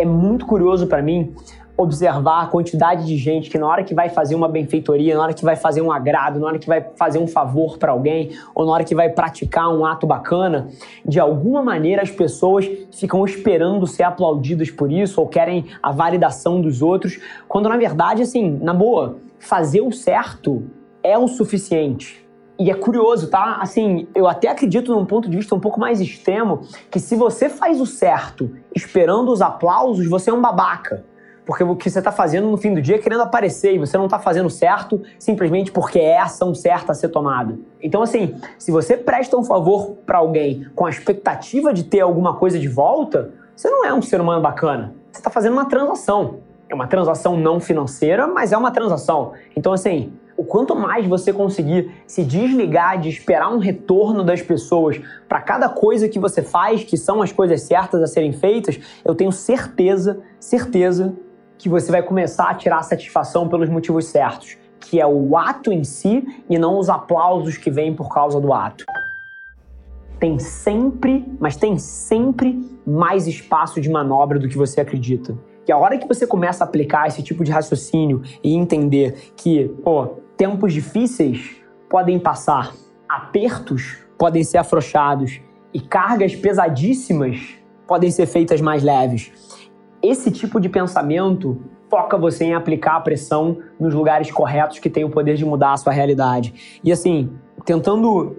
é muito curioso para mim observar a quantidade de gente que na hora que vai fazer uma benfeitoria, na hora que vai fazer um agrado, na hora que vai fazer um favor para alguém, ou na hora que vai praticar um ato bacana, de alguma maneira as pessoas ficam esperando ser aplaudidas por isso ou querem a validação dos outros, quando na verdade, assim, na boa, fazer o certo é o suficiente. E é curioso, tá? Assim, eu até acredito num ponto de vista um pouco mais extremo que se você faz o certo esperando os aplausos, você é um babaca. Porque o que você está fazendo no fim do dia é querendo aparecer e você não está fazendo certo simplesmente porque é a ação certa a ser tomada. Então, assim, se você presta um favor para alguém com a expectativa de ter alguma coisa de volta, você não é um ser humano bacana. Você está fazendo uma transação. É uma transação não financeira, mas é uma transação. Então, assim, o quanto mais você conseguir se desligar de esperar um retorno das pessoas para cada coisa que você faz, que são as coisas certas a serem feitas, eu tenho certeza, certeza que você vai começar a tirar satisfação pelos motivos certos, que é o ato em si e não os aplausos que vêm por causa do ato. Tem sempre, mas tem sempre mais espaço de manobra do que você acredita. E a hora que você começa a aplicar esse tipo de raciocínio e entender que, pô, tempos difíceis podem passar, apertos podem ser afrouxados e cargas pesadíssimas podem ser feitas mais leves. Esse tipo de pensamento foca você em aplicar a pressão nos lugares corretos que têm o poder de mudar a sua realidade. E assim, tentando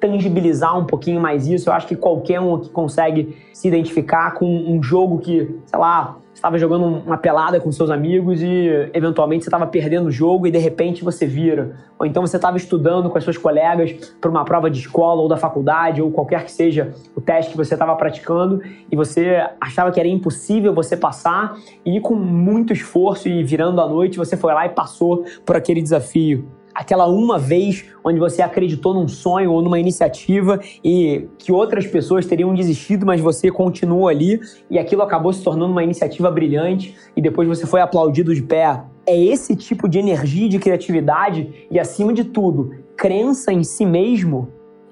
tangibilizar um pouquinho mais isso, eu acho que qualquer um que consegue se identificar com um jogo que, sei lá, estava jogando uma pelada com seus amigos e eventualmente você estava perdendo o jogo e de repente você vira. Ou então você estava estudando com as suas colegas para uma prova de escola ou da faculdade ou qualquer que seja o teste que você estava praticando e você achava que era impossível você passar e com muito esforço e virando a noite você foi lá e passou por aquele desafio aquela uma vez onde você acreditou num sonho ou numa iniciativa e que outras pessoas teriam desistido, mas você continuou ali e aquilo acabou se tornando uma iniciativa brilhante e depois você foi aplaudido de pé. É esse tipo de energia, de criatividade e, acima de tudo, crença em si mesmo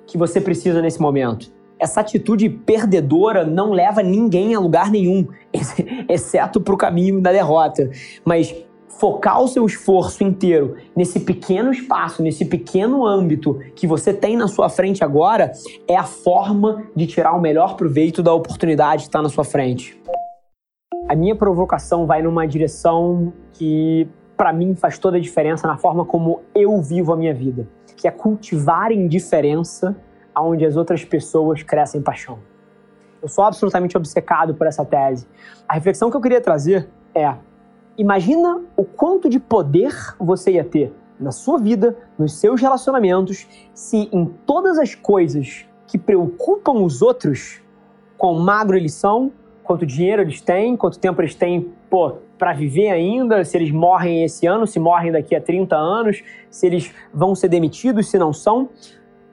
que você precisa nesse momento. Essa atitude perdedora não leva ninguém a lugar nenhum, exceto para o caminho da derrota. Mas focar o seu esforço inteiro nesse pequeno espaço, nesse pequeno âmbito que você tem na sua frente agora, é a forma de tirar o melhor proveito da oportunidade que está na sua frente. A minha provocação vai numa direção que, para mim, faz toda a diferença na forma como eu vivo a minha vida, que é cultivar indiferença aonde as outras pessoas crescem paixão. Eu sou absolutamente obcecado por essa tese. A reflexão que eu queria trazer é Imagina o quanto de poder você ia ter na sua vida, nos seus relacionamentos, se em todas as coisas que preocupam os outros, quão magro eles são, quanto dinheiro eles têm, quanto tempo eles têm para viver ainda, se eles morrem esse ano, se morrem daqui a 30 anos, se eles vão ser demitidos, se não são.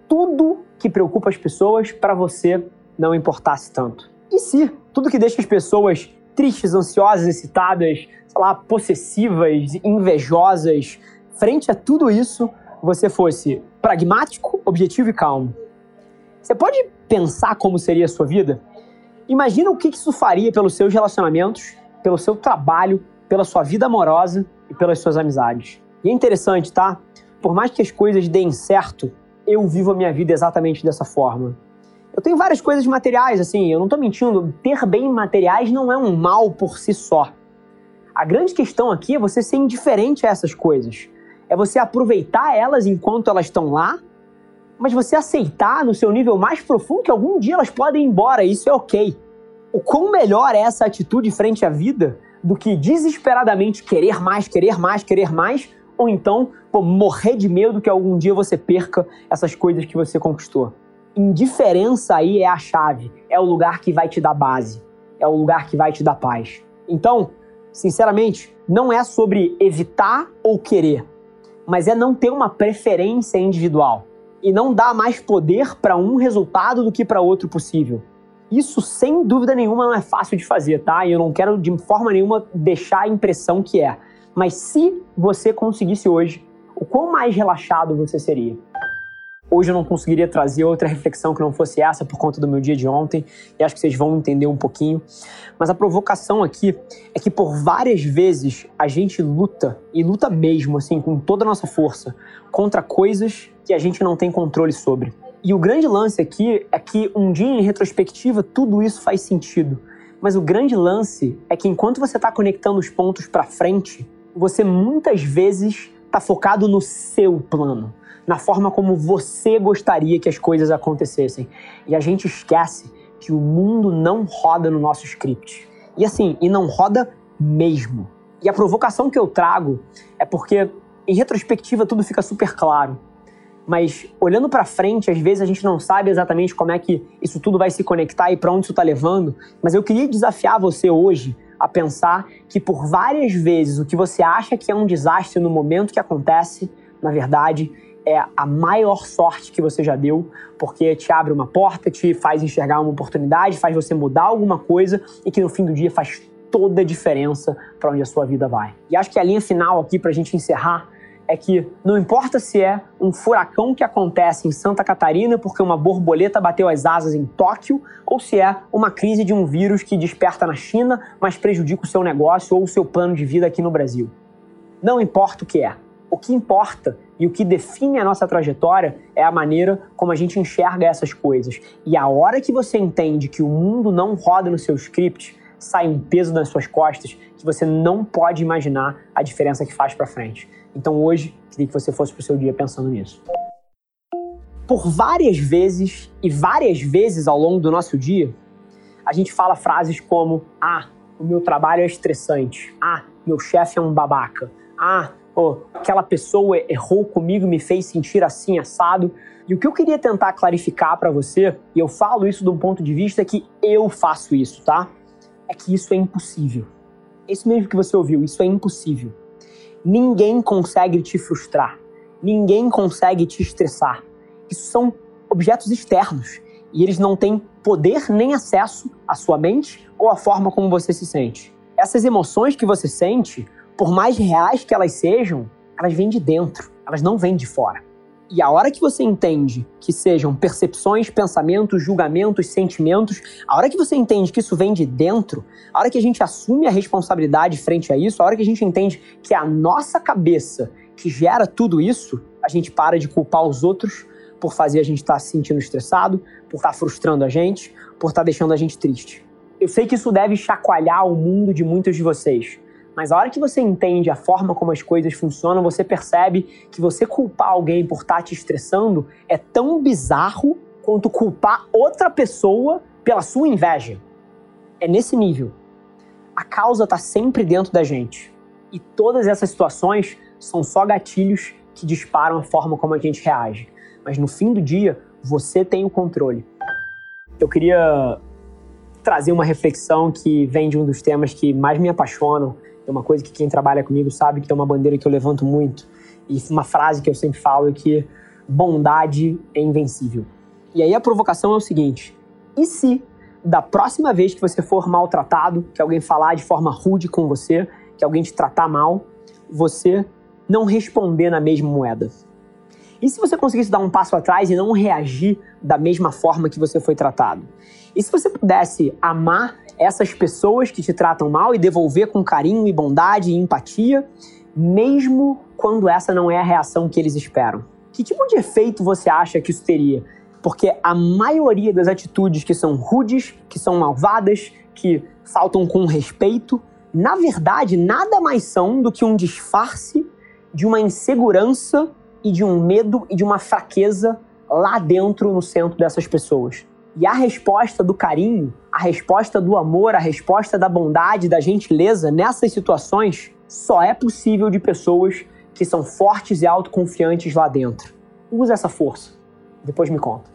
Tudo que preocupa as pessoas para você não importasse tanto. E se tudo que deixa as pessoas tristes, ansiosas, excitadas, sei lá, possessivas, invejosas, frente a tudo isso, você fosse pragmático, objetivo e calmo. Você pode pensar como seria a sua vida? Imagina o que isso faria pelos seus relacionamentos, pelo seu trabalho, pela sua vida amorosa e pelas suas amizades. E é interessante, tá? Por mais que as coisas deem certo, eu vivo a minha vida exatamente dessa forma. Eu tenho várias coisas materiais, assim, eu não tô mentindo. Ter bem materiais não é um mal por si só. A grande questão aqui é você ser indiferente a essas coisas. É você aproveitar elas enquanto elas estão lá, mas você aceitar no seu nível mais profundo que algum dia elas podem ir embora, isso é ok. O quão melhor é essa atitude frente à vida do que desesperadamente querer mais, querer mais, querer mais, ou então pô, morrer de medo que algum dia você perca essas coisas que você conquistou. Indiferença aí é a chave, é o lugar que vai te dar base, é o lugar que vai te dar paz. Então, sinceramente, não é sobre evitar ou querer, mas é não ter uma preferência individual e não dar mais poder para um resultado do que para outro possível. Isso, sem dúvida nenhuma, não é fácil de fazer, tá? E eu não quero de forma nenhuma deixar a impressão que é. Mas se você conseguisse hoje, o quão mais relaxado você seria? Hoje eu não conseguiria trazer outra reflexão que não fosse essa por conta do meu dia de ontem, e acho que vocês vão entender um pouquinho. Mas a provocação aqui é que por várias vezes a gente luta, e luta mesmo, assim, com toda a nossa força, contra coisas que a gente não tem controle sobre. E o grande lance aqui é que um dia em retrospectiva tudo isso faz sentido. Mas o grande lance é que enquanto você está conectando os pontos para frente, você muitas vezes está focado no seu plano, na forma como você gostaria que as coisas acontecessem. E a gente esquece que o mundo não roda no nosso script. E assim, e não roda mesmo. E a provocação que eu trago é porque, em retrospectiva, tudo fica super claro mas olhando para frente, às vezes a gente não sabe exatamente como é que isso tudo vai se conectar e para onde isso está levando. Mas eu queria desafiar você hoje a pensar que por várias vezes o que você acha que é um desastre no momento que acontece, na verdade, é a maior sorte que você já deu, porque te abre uma porta, te faz enxergar uma oportunidade, faz você mudar alguma coisa e que no fim do dia faz toda a diferença para onde a sua vida vai. E acho que a linha final aqui para a gente encerrar é que não importa se é um furacão que acontece em Santa Catarina porque uma borboleta bateu as asas em Tóquio, ou se é uma crise de um vírus que desperta na China, mas prejudica o seu negócio ou o seu plano de vida aqui no Brasil. Não importa o que é. O que importa e o que define a nossa trajetória é a maneira como a gente enxerga essas coisas. E a hora que você entende que o mundo não roda no seu script, sai um peso nas suas costas que você não pode imaginar a diferença que faz para frente. Então hoje, queria que você fosse para o seu dia pensando nisso. Por várias vezes e várias vezes ao longo do nosso dia, a gente fala frases como: Ah, o meu trabalho é estressante. Ah, meu chefe é um babaca. Ah, oh, aquela pessoa errou comigo, me fez sentir assim, assado. E o que eu queria tentar clarificar para você, e eu falo isso um ponto de vista que eu faço isso, tá? É que isso é impossível. Isso mesmo que você ouviu, isso é impossível. Ninguém consegue te frustrar. Ninguém consegue te estressar. Isso são objetos externos e eles não têm poder nem acesso à sua mente ou à forma como você se sente. Essas emoções que você sente, por mais reais que elas sejam, elas vêm de dentro, elas não vêm de fora. E a hora que você entende que sejam percepções, pensamentos, julgamentos, sentimentos, a hora que você entende que isso vem de dentro, a hora que a gente assume a responsabilidade frente a isso, a hora que a gente entende que é a nossa cabeça que gera tudo isso, a gente para de culpar os outros por fazer a gente estar tá se sentindo estressado, por estar tá frustrando a gente, por estar tá deixando a gente triste. Eu sei que isso deve chacoalhar o mundo de muitos de vocês. Mas a hora que você entende a forma como as coisas funcionam, você percebe que você culpar alguém por estar tá te estressando é tão bizarro quanto culpar outra pessoa pela sua inveja. É nesse nível. A causa está sempre dentro da gente. E todas essas situações são só gatilhos que disparam a forma como a gente reage. Mas no fim do dia, você tem o controle. Eu queria trazer uma reflexão que vem de um dos temas que mais me apaixonam é uma coisa que quem trabalha comigo sabe que é uma bandeira que eu levanto muito. E uma frase que eu sempre falo é que bondade é invencível. E aí a provocação é o seguinte: e se da próxima vez que você for maltratado, que alguém falar de forma rude com você, que alguém te tratar mal, você não responder na mesma moeda? E se você conseguisse dar um passo atrás e não reagir da mesma forma que você foi tratado? E se você pudesse amar essas pessoas que te tratam mal e devolver com carinho e bondade e empatia, mesmo quando essa não é a reação que eles esperam? Que tipo de efeito você acha que isso teria? Porque a maioria das atitudes que são rudes, que são malvadas, que faltam com respeito, na verdade nada mais são do que um disfarce de uma insegurança e de um medo e de uma fraqueza lá dentro no centro dessas pessoas. E a resposta do carinho, a resposta do amor, a resposta da bondade, da gentileza nessas situações só é possível de pessoas que são fortes e autoconfiantes lá dentro. Use essa força. Depois me conta.